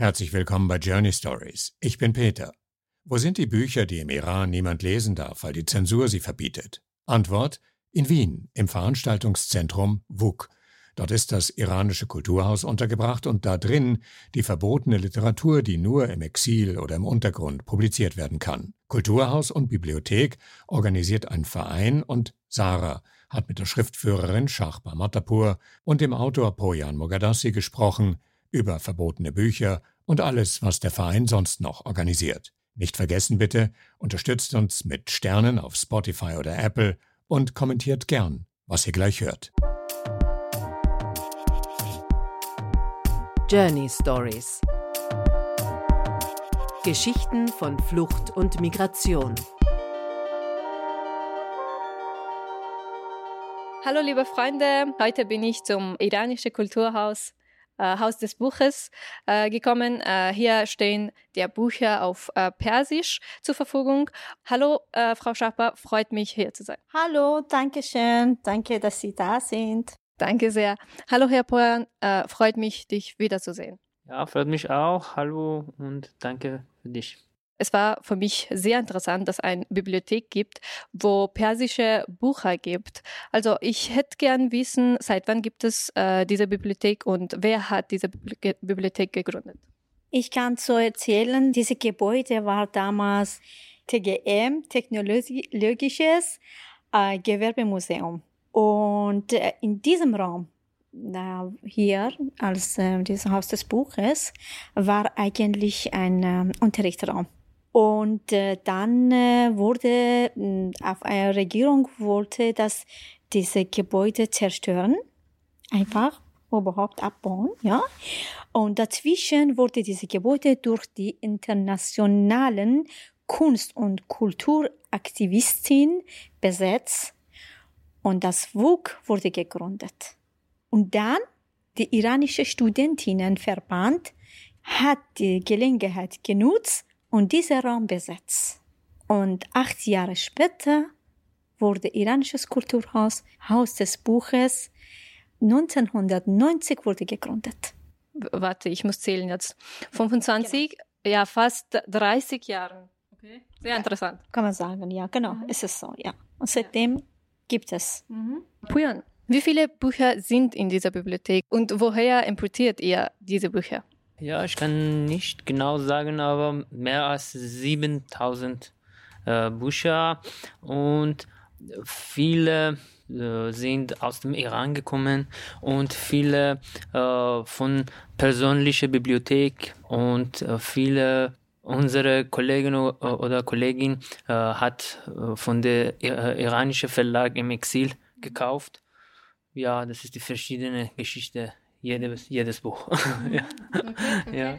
Herzlich willkommen bei Journey Stories. Ich bin Peter. Wo sind die Bücher, die im Iran niemand lesen darf, weil die Zensur sie verbietet? Antwort: In Wien, im Veranstaltungszentrum WUK. Dort ist das iranische Kulturhaus untergebracht und da drin die verbotene Literatur, die nur im Exil oder im Untergrund publiziert werden kann. Kulturhaus und Bibliothek organisiert ein Verein und Sarah hat mit der Schriftführerin Shahba Matapur und dem Autor Poyan Mogadassi gesprochen, über verbotene Bücher und alles, was der Verein sonst noch organisiert. Nicht vergessen bitte, unterstützt uns mit Sternen auf Spotify oder Apple und kommentiert gern, was ihr gleich hört. Journey Stories Geschichten von Flucht und Migration. Hallo liebe Freunde, heute bin ich zum iranischen Kulturhaus Haus des Buches äh, gekommen. Äh, hier stehen die Bücher auf äh, Persisch zur Verfügung. Hallo, äh, Frau Schapper, freut mich hier zu sein. Hallo, danke schön. Danke, dass Sie da sind. Danke sehr. Hallo, Herr Poyan, äh, freut mich, dich wiederzusehen. Ja, freut mich auch. Hallo und danke für dich. Es war für mich sehr interessant, dass es eine Bibliothek gibt, wo persische Bücher gibt. Also ich hätte gern wissen, seit wann gibt es äh, diese Bibliothek und wer hat diese Bibliothek gegründet? Ich kann so erzählen, dieses Gebäude war damals TGM, Technologisches äh, Gewerbemuseum. Und äh, in diesem Raum, äh, hier als äh, dieses Haus des Buches, war eigentlich ein äh, Unterrichtsraum. Und äh, dann äh, wurde äh, auf eine Regierung wollte, dass diese Gebäude zerstören, einfach überhaupt abbauen, ja. Und dazwischen wurde diese Gebäude durch die internationalen Kunst- und Kulturaktivistin besetzt und das WUK wurde gegründet. Und dann die iranische Studentinnenverband hat die Gelegenheit genutzt, und dieser Raum besetzt. Und acht Jahre später wurde iranisches Kulturhaus Haus des Buches 1990 wurde gegründet. Warte, ich muss zählen jetzt. 25, genau. ja, fast 30 Jahre. Okay. Sehr ja, interessant. Kann man sagen, ja, genau, mhm. ist es so, ja. Und seitdem ja. gibt es. Mhm. Puyan, wie viele Bücher sind in dieser Bibliothek und woher importiert ihr diese Bücher? Ja, ich kann nicht genau sagen, aber mehr als 7000 äh, Bücher und viele äh, sind aus dem Iran gekommen und viele äh, von persönlicher Bibliothek und äh, viele unsere Kollegen oder Kollegin äh, hat äh, von der iranischen Verlag im Exil gekauft. Ja, das ist die verschiedene Geschichte jedes, jedes Buch. ja. Okay, okay. ja.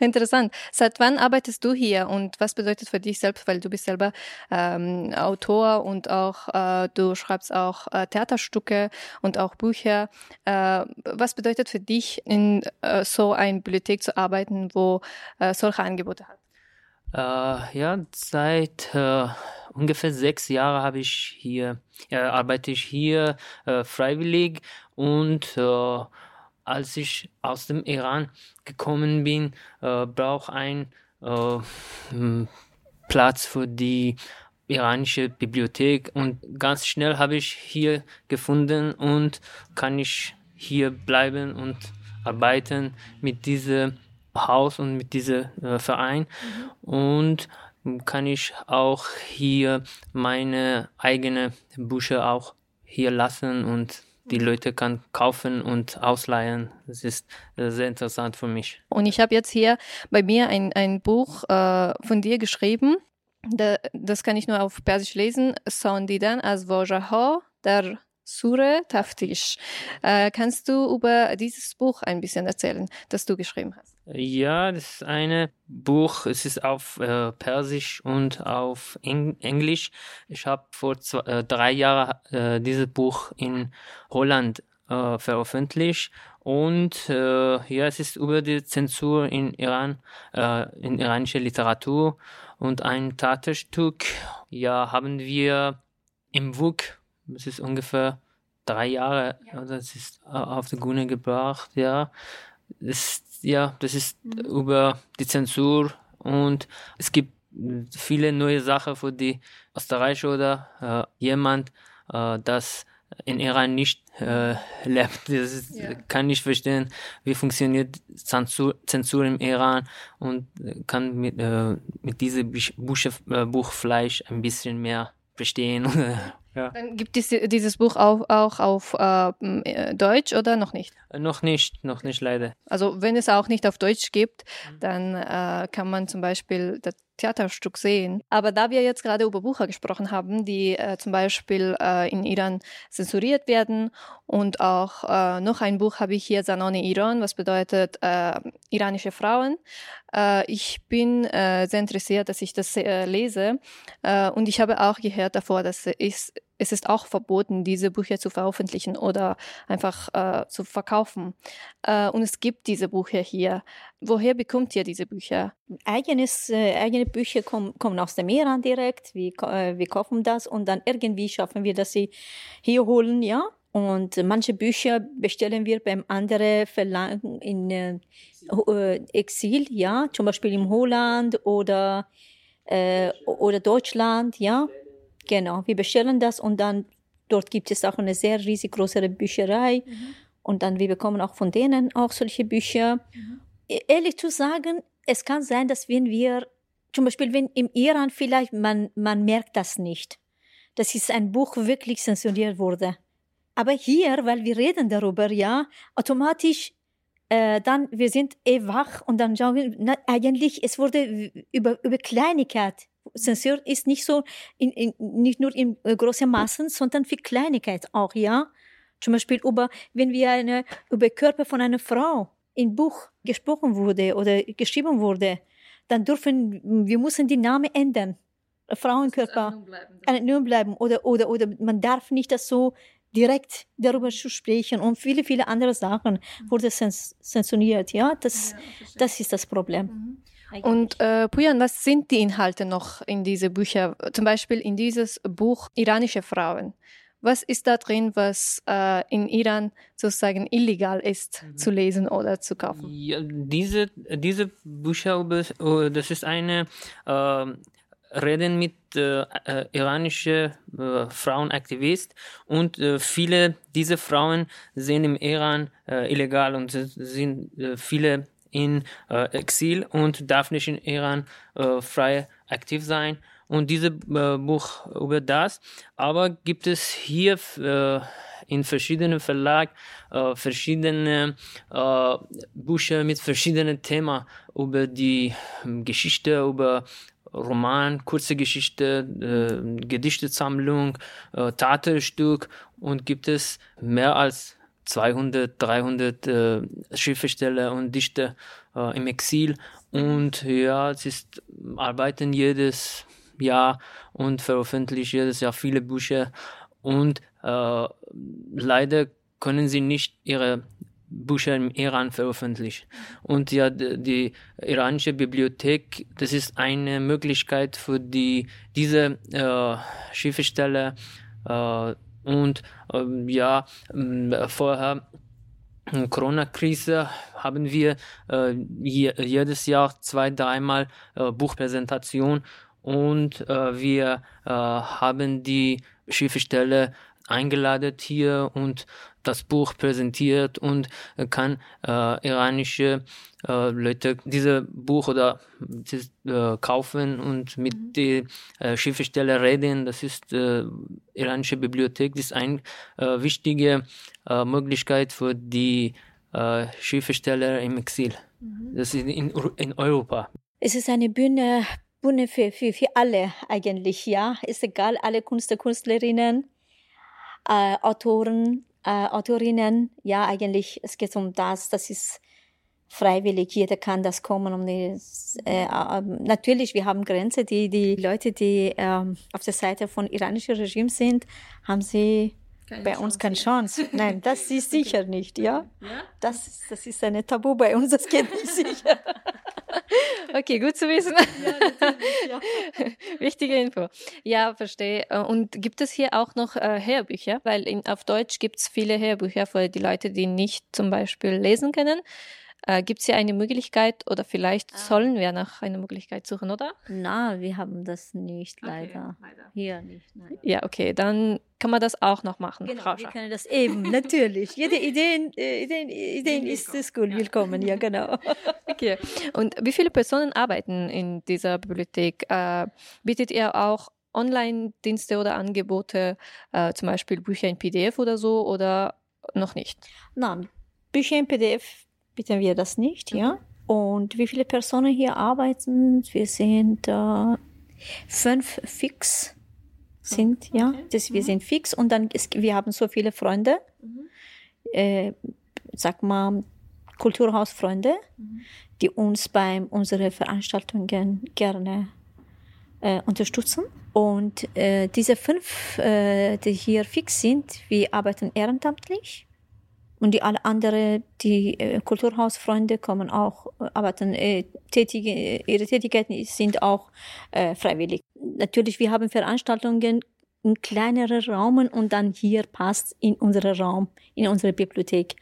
Interessant. Seit wann arbeitest du hier und was bedeutet für dich selbst, weil du bist selber ähm, Autor und auch äh, du schreibst auch äh, Theaterstücke und auch Bücher. Äh, was bedeutet für dich, in äh, so einer Bibliothek zu arbeiten, wo äh, solche Angebote hat? Äh, ja, seit ungefähr sechs Jahren habe ich hier, arbeite ich hier freiwillig und als ich aus dem Iran gekommen bin, äh, brauche ein äh, Platz für die iranische Bibliothek. Und ganz schnell habe ich hier gefunden und kann ich hier bleiben und arbeiten mit diesem Haus und mit diesem äh, Verein. Und kann ich auch hier meine eigene Bücher auch hier lassen und die Leute kann kaufen und ausleihen. Das ist äh, sehr interessant für mich. Und ich habe jetzt hier bei mir ein, ein Buch äh, von dir geschrieben. Da, das kann ich nur auf Persisch lesen. Sondidan as Vojaha der Sure Taftish. Äh, kannst du über dieses Buch ein bisschen erzählen, das du geschrieben hast? Ja, das ist ein Buch. Es ist auf äh, Persisch und auf Eng Englisch. Ich habe vor zwei, äh, drei Jahren äh, dieses Buch in Holland äh, veröffentlicht. Und äh, ja, es ist über die Zensur in Iran, äh, in iranischer Literatur. Und ein Theaterstück, ja, haben wir im WUK, es ist ungefähr drei Jahre, ja. das ist auf die Bühne gebracht, ja. Es ja, das ist mhm. über die Zensur und es gibt viele neue Sachen für die Österreicher oder äh, jemand, äh, das in Iran nicht äh, lebt. Das ist, ja. kann nicht verstehen, wie funktioniert Zensur, Zensur im Iran und kann mit, äh, mit diesem Buch, äh, Buch Fleisch ein bisschen mehr verstehen. ja. Dann gibt es dieses Buch auch, auch auf äh, Deutsch oder noch nicht? Äh, noch nicht, noch nicht leider. Also wenn es auch nicht auf Deutsch gibt, mhm. dann äh, kann man zum Beispiel das Theaterstück sehen. Aber da wir jetzt gerade über Bücher gesprochen haben, die äh, zum Beispiel äh, in Iran zensuriert werden und auch äh, noch ein Buch habe ich hier, Zanone Iran, was bedeutet äh, iranische Frauen. Äh, ich bin äh, sehr interessiert, dass ich das lese und ich habe auch gehört davor, dass es es ist auch verboten, diese Bücher zu veröffentlichen oder einfach äh, zu verkaufen. Äh, und es gibt diese Bücher hier. Woher bekommt ihr diese Bücher? Eigenes, äh, eigene Bücher kommen, kommen aus dem Iran direkt. Wir, äh, wir kaufen das und dann irgendwie schaffen wir, dass sie hier holen, ja. Und manche Bücher bestellen wir beim anderen Verlag in äh, Exil, ja, zum Beispiel in Holland oder, äh, oder Deutschland, ja. Genau, wir bestellen das und dann dort gibt es auch eine sehr riesig große Bücherei mhm. und dann wir bekommen auch von denen auch solche Bücher. Mhm. E-, ehrlich zu sagen, es kann sein, dass wenn wir zum Beispiel wenn im Iran vielleicht man man merkt das nicht, dass es ein Buch wirklich zensuriert wurde. Aber hier, weil wir reden darüber, ja, automatisch äh, dann wir sind eh wach und dann schauen wir, na, eigentlich es wurde über über Kleinigkeit Zensur ist nicht so, in, in, nicht nur in äh, großen Massen, sondern für Kleinigkeit auch, ja. Zum Beispiel über, wenn wir eine, über Körper von einer Frau im Buch gesprochen wurde oder geschrieben wurde, dann dürfen, wir müssen die Namen ändern. Frauenkörper. Anonym bleiben. Anonym bleiben. Oder, oder, oder man darf nicht das so direkt darüber zu sprechen und viele, viele andere Sachen mhm. wurde zensuriert. Ja, das, ja, das ist das Problem. Mhm. Und äh, Pujan, was sind die Inhalte noch in diese Bücher? Zum Beispiel in dieses Buch Iranische Frauen. Was ist da drin, was äh, in Iran sozusagen illegal ist mhm. zu lesen oder zu kaufen? Ja, diese, diese Bücher, oh, das ist eine äh, Reden mit äh, äh, iranischen äh, Frauenaktivisten und äh, viele dieser Frauen sind im Iran äh, illegal und sind äh, viele in äh, Exil und darf nicht in Iran äh, frei aktiv sein. Und dieses äh, Buch über das, aber gibt es hier äh, in verschiedenen Verlagen äh, verschiedene äh, Bücher mit verschiedenen Themen über die ähm, Geschichte, über Roman, kurze Geschichte, äh, Gedichtesammlung, äh, Theaterstück und gibt es mehr als 200, 300 äh, Schriftsteller und Dichter äh, im Exil und ja, sie ist, arbeiten jedes Jahr und veröffentlichen jedes Jahr viele Bücher und äh, leider können sie nicht ihre Bücher im Iran veröffentlichen. Und ja, die, die, iranische Bibliothek, das ist eine Möglichkeit für die, diese äh, Schriftsteller äh, und ähm, ja, äh, vorher Corona-Krise haben wir äh, je, jedes Jahr zwei, dreimal äh, Buchpräsentation. Und äh, wir äh, haben die Schriftsteller eingeladen hier und das Buch präsentiert und kann äh, iranische äh, Leute dieses Buch oder dieses, äh, kaufen und mit mhm. den äh, Schriftsteller reden. Das ist äh, iranische Bibliothek. Das ist eine äh, wichtige äh, Möglichkeit für die äh, Schriftsteller im Exil. Mhm. Das ist in, in Europa. Es ist eine Bühne, Bühne für, für, für alle eigentlich, ja. Ist egal, alle Künstler, Künstlerinnen, äh, Autoren, äh, Autorinnen, ja, eigentlich, es geht um das, das ist freiwillig, jeder kann das kommen. Um die, äh, natürlich, wir haben Grenzen, die, die Leute, die äh, auf der Seite von iranischem Regime sind, haben sie keine bei Chance. uns keine Chance. Nein, das ist sicher okay. nicht, ja? ja? Das, das ist ein Tabu bei uns, das geht nicht sicher. Okay, gut zu wissen. Ja, ja. Wichtige Info. Ja, verstehe. Und gibt es hier auch noch äh, Hörbücher? Weil in, auf Deutsch gibt es viele Hörbücher für die Leute, die nicht zum Beispiel lesen können. Äh, Gibt es hier eine Möglichkeit oder vielleicht ah. sollen wir nach einer Möglichkeit suchen, oder? Na, wir haben das nicht, leider. Okay, leider. Hier nicht, nein. Ja, okay, dann kann man das auch noch machen. Genau, Frau wir können das eben, natürlich. Jede Idee, äh, Ideen, Ideen ist cool, willkommen, ja, genau. Okay, und wie viele Personen arbeiten in dieser Bibliothek? Äh, bietet ihr auch Online-Dienste oder Angebote, äh, zum Beispiel Bücher in PDF oder so, oder noch nicht? Nein, Bücher in PDF bieten wir das nicht, mhm. ja. Und wie viele Personen hier arbeiten? Wir sind äh, fünf fix sind, okay. ja. Das, wir mhm. sind fix und dann ist, wir haben so viele Freunde, mhm. äh, sag mal Kulturhausfreunde, mhm. die uns bei unseren Veranstaltungen gerne äh, unterstützen. Und äh, diese fünf, äh, die hier fix sind, wir arbeiten ehrenamtlich. Und die alle anderen, die äh, Kulturhausfreunde kommen auch, äh, arbeiten, äh, tätige, ihre Tätigkeiten sind auch äh, freiwillig. Natürlich, wir haben Veranstaltungen in kleineren Raumen und dann hier passt in unseren Raum, in unsere Bibliothek.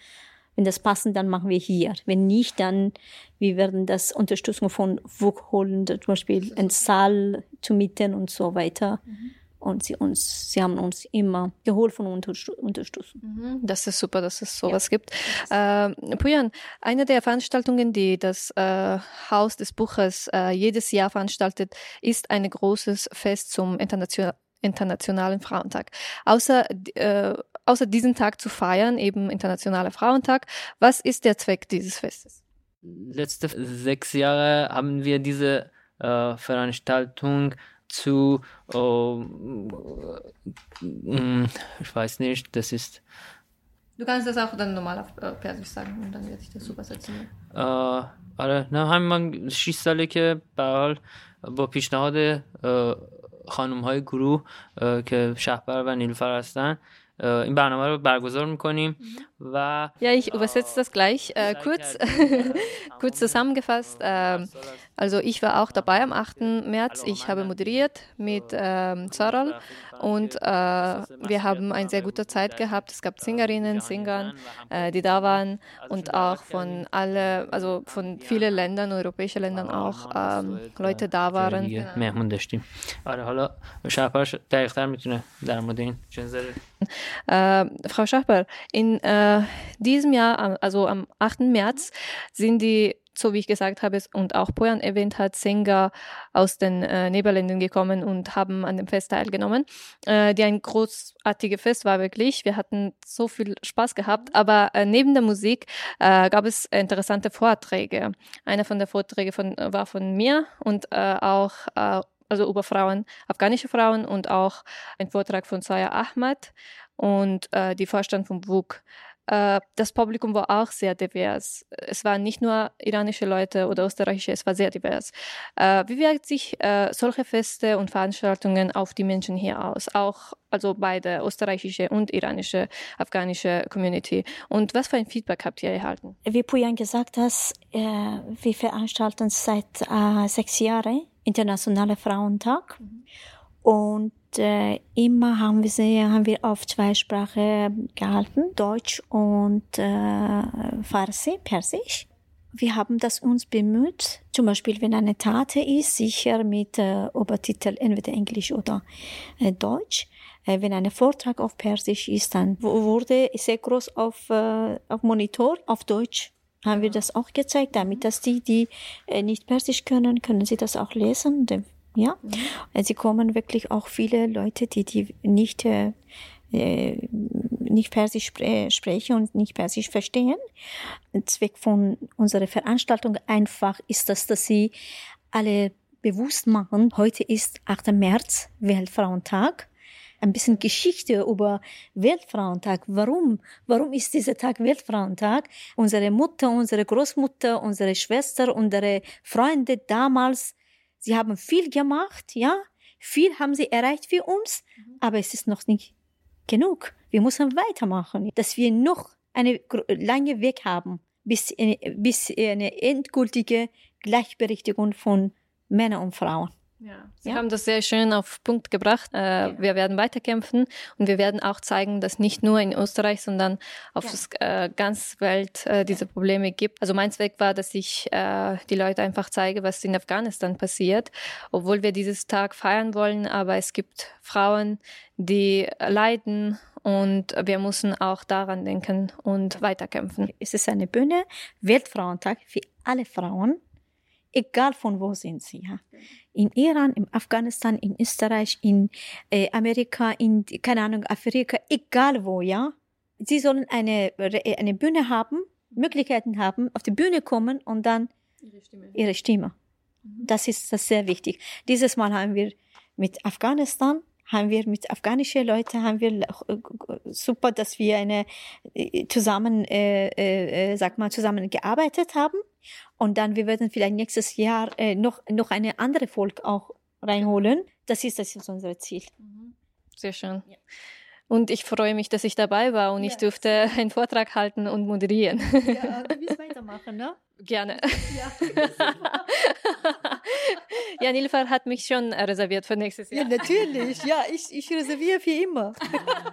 Wenn das passt, dann machen wir hier. Wenn nicht, dann wir werden das Unterstützung von WUK holen, zum Beispiel einen Saal zu mieten und so weiter. Mhm. Und sie uns, sie haben uns immer geholfen und unterstützt. Mhm. Das ist super, dass es sowas ja. gibt. Äh, Pujan, eine der Veranstaltungen, die das äh, Haus des Buches äh, jedes Jahr veranstaltet, ist ein großes Fest zum International Internationalen Frauentag. Außer, äh, außer diesen Tag zu feiern, eben Internationaler Frauentag, was ist der Zweck dieses Festes? Letzte sechs Jahre haben wir diese äh, Veranstaltung zu, oh, mm, ich weiß nicht, das ist. Du kannst das auch dann normal auf äh, Persisch sagen und dann werde ich das übersetzen. آره نه همین من 6 ساله که به حال با پیشنهاد خانم های گروه که شهبر و نیلوفر هستن این برنامه رو برگزار میکنیم و Ja, ich übersetze das gleich äh, kurz, kurz zusammengefasst. Äh, also ich war auch dabei am 8. März. Ich habe moderiert mit ähm, Zaral und äh, wir haben eine sehr gute Zeit gehabt. Es gab Singerinnen, Singern, äh, die da waren und auch von alle, also von vielen Ländern, europäischen Ländern auch ähm, Leute da waren. Äh, Frau Schachber, in äh, diesem Jahr, also am 8. März, sind die so wie ich gesagt habe und auch Poyan erwähnt hat, Sänger aus den äh, Niederlanden gekommen und haben an dem Fest teilgenommen, äh, die ein großartiges Fest war wirklich. Wir hatten so viel Spaß gehabt, aber äh, neben der Musik äh, gab es interessante Vorträge. Einer von den Vorträgen von, war von mir und äh, auch äh, also über Frauen, afghanische Frauen und auch ein Vortrag von Saya Ahmad und die Vorstand von WUK. Äh, das Publikum war auch sehr divers. Es waren nicht nur iranische Leute oder österreichische, es war sehr divers. Äh, wie wirkt sich äh, solche Feste und Veranstaltungen auf die Menschen hier aus? Auch also beide österreichische und iranische, afghanische Community. Und was für ein Feedback habt ihr erhalten? Wie Pujan gesagt hat, wir veranstalten seit sechs Jahren Internationaler Frauentag. Mhm. Und äh, immer haben wir sie haben wir auf zwei Sprachen gehalten, Deutsch und äh, Farsi, Persisch. Wir haben das uns bemüht, zum Beispiel wenn eine Tat ist, sicher mit äh, Obertitel entweder Englisch oder äh, Deutsch. Äh, wenn ein Vortrag auf Persisch ist, dann wurde sehr groß auf, äh, auf Monitor auf Deutsch haben wir das auch gezeigt, damit dass die, die äh, nicht Persisch können, können sie das auch lesen. Ja, mhm. sie kommen wirklich auch viele Leute, die die nicht äh, äh nicht Persisch spre sprechen und nicht Persisch verstehen. Zweck von unserer Veranstaltung einfach ist das, dass sie alle bewusst machen. Heute ist 8. März, Weltfrauentag. Ein bisschen Geschichte über Weltfrauentag. Warum? Warum ist dieser Tag Weltfrauentag? Unsere Mutter, unsere Großmutter, unsere Schwester, unsere Freunde damals Sie haben viel gemacht, ja, viel haben sie erreicht für uns, mhm. aber es ist noch nicht genug. Wir müssen weitermachen, dass wir noch einen langen Weg haben, bis, bis eine endgültige Gleichberechtigung von Männern und Frauen. Ja, Sie ja. haben das sehr schön auf Punkt gebracht. Äh, ja. Wir werden weiterkämpfen und wir werden auch zeigen, dass nicht nur in Österreich, sondern auf ja. äh, ganze Welt äh, diese Probleme gibt. Also mein Zweck war, dass ich äh, die Leute einfach zeige, was in Afghanistan passiert, obwohl wir dieses Tag feiern wollen. Aber es gibt Frauen, die leiden und wir müssen auch daran denken und weiterkämpfen. Es ist eine Bühne, Weltfrauentag für alle Frauen egal von wo sind sie. Ja. In Iran, in Afghanistan, in Österreich, in äh, Amerika, in, keine Ahnung, Afrika, egal wo, ja. Sie sollen eine, eine Bühne haben, Möglichkeiten haben, auf die Bühne kommen und dann ihre Stimme. Ihre Stimme. Mhm. Das ist das sehr wichtig. Dieses Mal haben wir mit Afghanistan haben wir mit afghanischen Leuten haben wir äh, super, dass wir eine äh, zusammen, äh, äh, sag mal, zusammen gearbeitet haben. Und dann wir werden vielleicht nächstes Jahr äh, noch noch eine andere Volk auch reinholen. Das ist das ist unser Ziel. Mhm. Sehr schön. Ja. Und ich freue mich, dass ich dabei war und ja. ich durfte einen Vortrag halten und moderieren. Ja, du willst weitermachen, ne? Gerne. Ja, ja Nilfar hat mich schon reserviert für nächstes Jahr. Ja, natürlich. Ja, ich, ich reserviere für immer.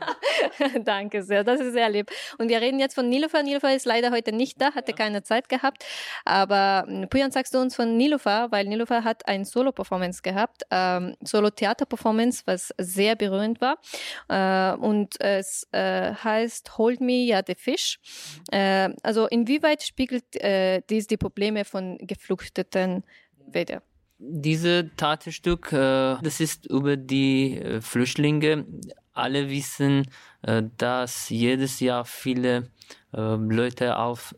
Danke sehr, das ist sehr lieb. Und wir reden jetzt von Nilufar. Nilufar ist leider heute nicht da, hatte keine Zeit gehabt. Aber hm, Pujan, sagst du uns von Nilufar, weil Nilufar hat ein Solo-Performance gehabt, ähm, Solo-Theater-Performance, was sehr berührend war. Äh, und es äh, heißt Hold Me, ja, the Fish. Äh, also inwieweit spiegelt äh, dies die Probleme von Geflüchteten wider? Diese Theaterstück, äh, das ist über die äh, Flüchtlinge. Alle wissen, äh, dass jedes Jahr viele Leute auf,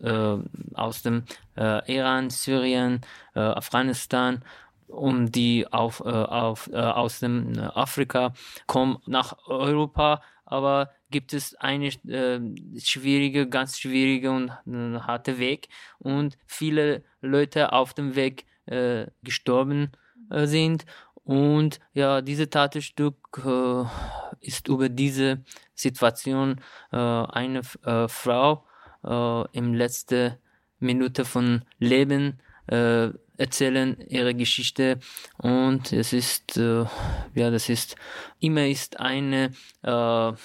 aus dem Iran, Syrien, Afghanistan und die auf, auf, aus dem Afrika kommen nach Europa, aber gibt es eine äh, schwierige, ganz schwierige und äh, harte Weg und viele Leute auf dem Weg äh, gestorben äh, sind. Und ja, dieses Theaterstück äh, ist über diese Situation äh, eine äh, Frau äh, im letzten Minute von Leben äh, erzählen ihre Geschichte und es ist äh, ja das ist immer ist eine ja,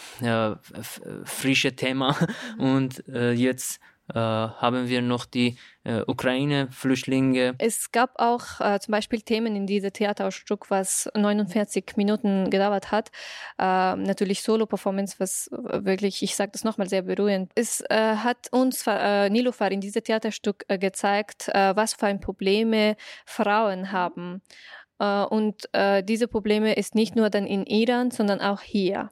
frische Thema und jetzt äh, haben wir noch die äh, Ukraine-Flüchtlinge. Es gab auch äh, zum Beispiel Themen in diesem Theaterstück, was 49 Minuten gedauert hat. Äh, natürlich Solo-Performance, was wirklich, ich sage das nochmal, sehr berührend. Es äh, hat uns äh, Nilofar in diesem Theaterstück äh, gezeigt, was für ein Probleme Frauen haben. Und diese Probleme ist nicht nur dann in Iran, sondern auch hier.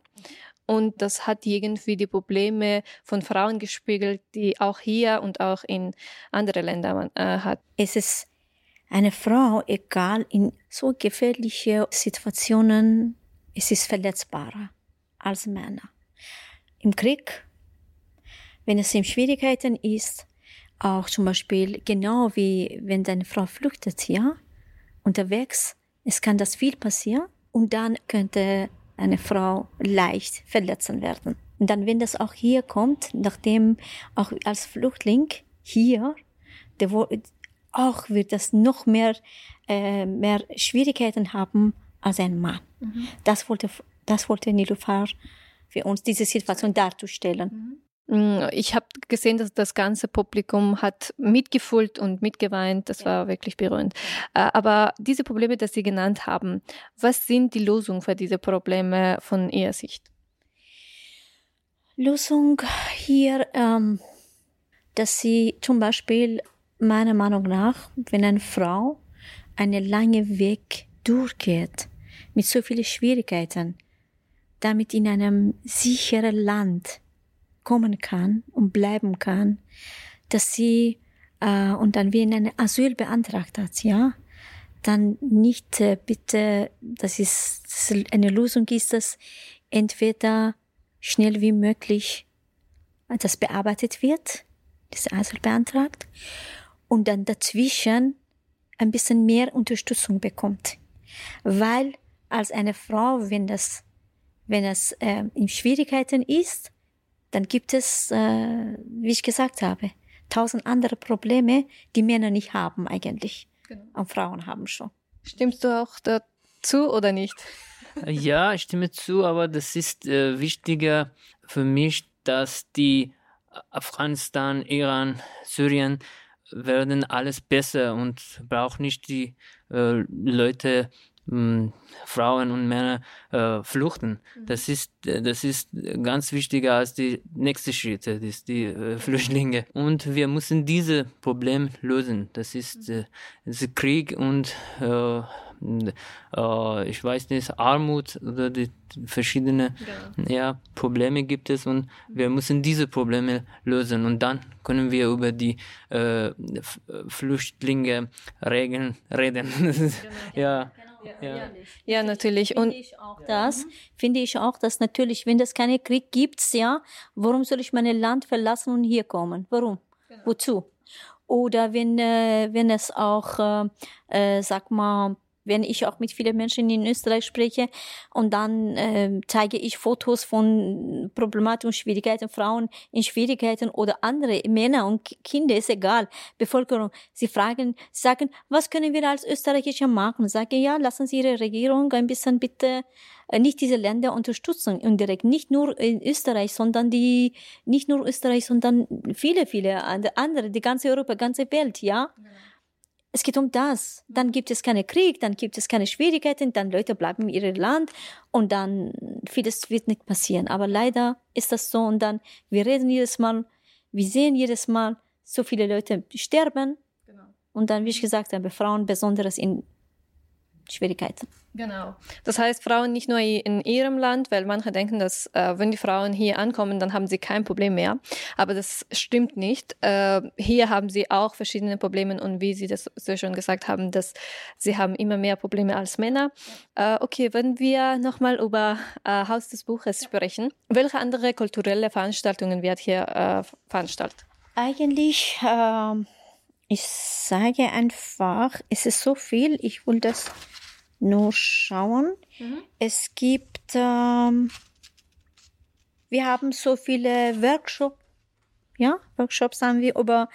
Und das hat irgendwie die Probleme von Frauen gespiegelt, die auch hier und auch in anderen Ländern äh, hat. Es ist eine Frau, egal in so gefährlichen Situationen, es ist verletzbarer als Männer. Im Krieg, wenn es in Schwierigkeiten ist, auch zum Beispiel genau wie wenn deine Frau flüchtet, ja, unterwegs, es kann das viel passieren und dann könnte eine Frau leicht verletzen werden. Und dann, wenn das auch hier kommt, nachdem auch als Flüchtling hier, der, auch wird das noch mehr, äh, mehr Schwierigkeiten haben als ein Mann. Mhm. Das wollte, das wollte Nilufar für uns, diese Situation darzustellen. Mhm. Mm, ich habe gesehen, dass das ganze Publikum hat mitgefühlt und mitgeweint. Das war wirklich berührend. Äh, aber diese Probleme, die Sie genannt haben, was sind die Lösungen für diese Probleme von Ihrer Sicht? Lösung hier, ähm, dass sie zum Beispiel meiner Meinung nach, wenn eine Frau einen langen Weg durchgeht, mit so vielen Schwierigkeiten, damit in einem sicheren Land kommen kann und bleiben kann, dass sie äh, und dann wie in ein Asyl beantragt hat, ja, dann nicht äh, bitte, dass es dass eine Lösung ist, dass entweder schnell wie möglich das bearbeitet wird, das Asyl beantragt, und dann dazwischen ein bisschen mehr Unterstützung bekommt. Weil als eine Frau, wenn das, wenn es äh, in Schwierigkeiten ist, dann gibt es, äh, wie ich gesagt habe, tausend andere Probleme, die Männer nicht haben eigentlich. Genau. Und Frauen haben schon. Stimmst du auch zu oder nicht? Ja, ich stimme zu, aber das ist äh, wichtiger für mich, dass die Afghanistan, Iran, Syrien werden alles besser und braucht nicht die äh, Leute Frauen und Männer äh, fluchten. Mhm. Das ist, das ist ganz wichtiger als die nächste Schritte, ist die äh, Flüchtlinge. Und wir müssen diese Problem lösen. Das ist, mhm. äh, das ist Krieg und äh, äh, ich weiß nicht, Armut oder die verschiedenen genau. ja, Probleme gibt es und wir müssen diese Probleme lösen und dann können wir über die äh, Flüchtlinge Regeln reden. Genau. ja. Ja, ja. natürlich. Und finde ich auch das, finde ich auch, dass natürlich, wenn es keinen Krieg gibt, ja, warum soll ich mein Land verlassen und hier kommen? Warum? Genau. Wozu? Oder wenn, äh, wenn es auch, äh, äh, sag mal, wenn ich auch mit vielen Menschen in Österreich spreche und dann äh, zeige ich Fotos von Problematiken und Schwierigkeiten, Frauen in Schwierigkeiten oder andere Männer und Kinder, ist egal, Bevölkerung. Sie fragen, sagen, was können wir als Österreicher machen? Sage ja, lassen Sie Ihre Regierung ein bisschen bitte äh, nicht diese Länder unterstützen indirekt, nicht nur in Österreich, sondern die, nicht nur Österreich, sondern viele, viele andere, die ganze Europa, ganze Welt, ja. ja. Es geht um das. Dann gibt es keinen Krieg, dann gibt es keine Schwierigkeiten, dann Leute bleiben in ihrem Land und dann vieles wird nicht passieren. Aber leider ist das so und dann, wir reden jedes Mal, wir sehen jedes Mal, so viele Leute sterben. Genau. Und dann, wie ich gesagt habe, Frauen besonders in Schwierigkeiten. Genau. Das heißt, Frauen nicht nur in ihrem Land, weil manche denken, dass äh, wenn die Frauen hier ankommen, dann haben sie kein Problem mehr. Aber das stimmt nicht. Äh, hier haben sie auch verschiedene Probleme und wie Sie das so schon gesagt haben, dass sie haben immer mehr Probleme als Männer. Äh, okay, wenn wir nochmal über äh, Haus des Buches sprechen, welche andere kulturelle Veranstaltungen wird hier äh, veranstaltet? Eigentlich, ähm, ich sage einfach, es ist so viel, ich will das nur schauen. Mhm. Es gibt, ähm, wir haben so viele Workshops, ja, Workshops haben wir über,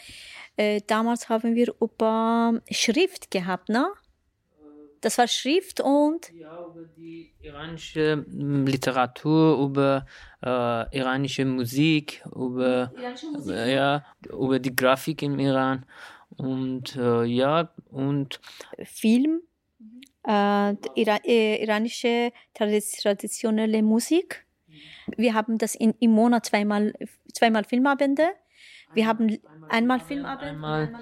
äh, damals haben wir über Schrift gehabt, ne? Das war Schrift und? Ja, über die iranische hm, Literatur, über äh, iranische Musik, über, iranische Musik? Äh, ja, über die Grafik im Iran und äh, ja, und Film äh, äh, iranische traditionelle Musik. Wir haben das in, im Monat zweimal, zweimal Filmabende. Wir haben einmal Filmabend. Einmal,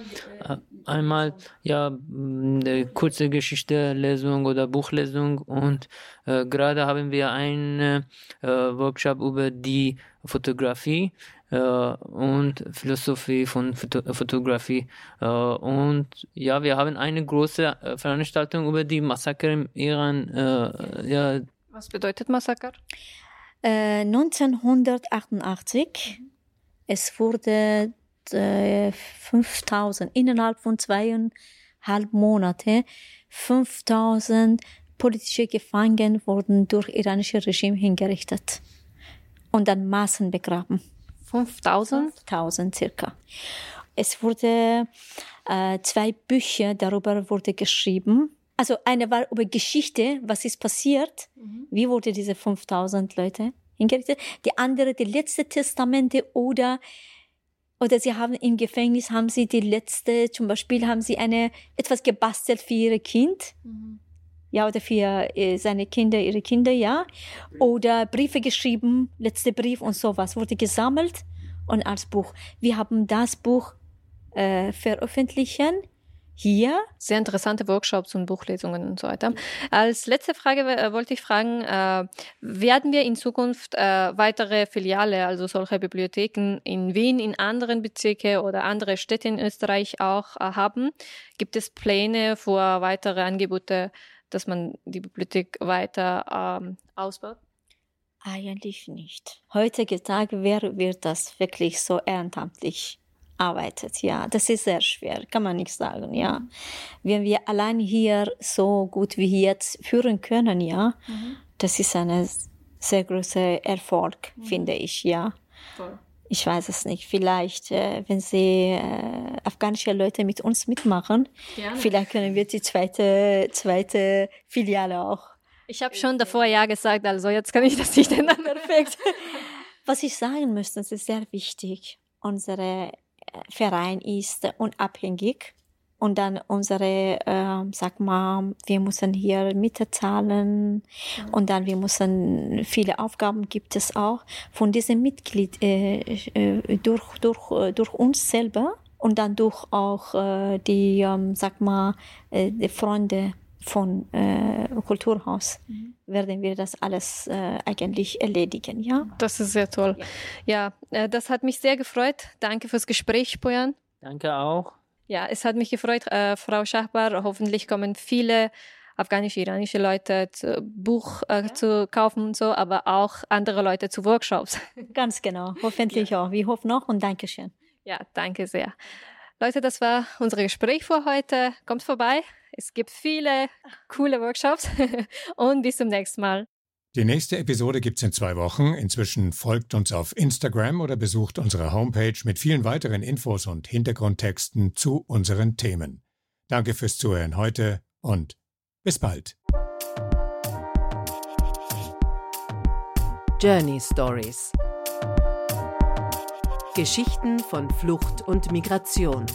einmal, äh, ja, eine kurze Geschichte, Lesung oder Buchlesung und äh, gerade haben wir einen äh, Workshop über die Fotografie äh, und Philosophie von Foto Fotografie. Äh, und ja, wir haben eine große äh, Veranstaltung über die Massaker im Iran. ja. Was bedeutet Massaker? 1988. Mhm. Es wurde 5000 innerhalb von zweieinhalb Monate 5000 politische Gefangene wurden durch iranische Regime hingerichtet und dann Massen begraben. 5000? 5000 circa. Es wurde äh, zwei Bücher darüber wurde geschrieben. Also eine war über Geschichte, was ist passiert, mhm. wie wurde diese 5000 Leute hingerichtet. Die andere, die letzte Testamente oder oder sie haben im Gefängnis haben sie die letzte, zum Beispiel haben sie eine etwas gebastelt für ihr Kind. Mhm ja, oder für äh, seine Kinder, ihre Kinder, ja. Oder Briefe geschrieben, letzte Brief und sowas wurde gesammelt und als Buch. Wir haben das Buch äh, veröffentlichen hier. Sehr interessante Workshops und Buchlesungen und so weiter. Als letzte Frage äh, wollte ich fragen, äh, werden wir in Zukunft äh, weitere Filiale, also solche Bibliotheken in Wien, in anderen Bezirke oder andere Städte in Österreich auch äh, haben? Gibt es Pläne für weitere Angebote dass man die Bibliothek weiter ähm, ausbaut? Eigentlich nicht. Heutzutage wer wird das wirklich so ehrenamtlich arbeitet. Ja, das ist sehr schwer, kann man nicht sagen. Ja, wenn wir allein hier so gut wie jetzt führen können, ja, mhm. das ist ein sehr großer Erfolg, mhm. finde ich. Ja, Voll. Ich weiß es nicht, vielleicht, äh, wenn sie äh, afghanische Leute mit uns mitmachen, Gerne. vielleicht können wir die zweite, zweite Filiale auch. Ich habe schon davor ja gesagt, also jetzt kann ich das nicht ändern. Perfekt. Was ich sagen möchte, das ist sehr wichtig. Unser äh, Verein ist unabhängig und dann unsere, äh, sag mal, wir müssen hier Miete zahlen mhm. und dann wir müssen, viele Aufgaben gibt es auch von diesem Mitglied äh, äh, durch, durch, äh, durch uns selber und dann durch auch äh, die, ähm, sag mal, äh, die Freunde von äh, Kulturhaus mhm. werden wir das alles äh, eigentlich erledigen, ja. Das ist sehr toll. Ja, ja äh, das hat mich sehr gefreut. Danke fürs Gespräch, Bojan. Danke auch. Ja, es hat mich gefreut, äh, Frau Schachbar. Hoffentlich kommen viele afghanische, iranische Leute zu Buch äh, ja. zu kaufen und so, aber auch andere Leute zu Workshops. Ganz genau. Hoffentlich ja. auch. Wir hoffen noch und Dankeschön. Ja, danke sehr. Leute, das war unser Gespräch für heute. Kommt vorbei. Es gibt viele coole Workshops und bis zum nächsten Mal. Die nächste Episode gibt's in zwei Wochen. Inzwischen folgt uns auf Instagram oder besucht unsere Homepage mit vielen weiteren Infos und Hintergrundtexten zu unseren Themen. Danke fürs Zuhören heute und bis bald. Journey Stories Geschichten von Flucht und Migration.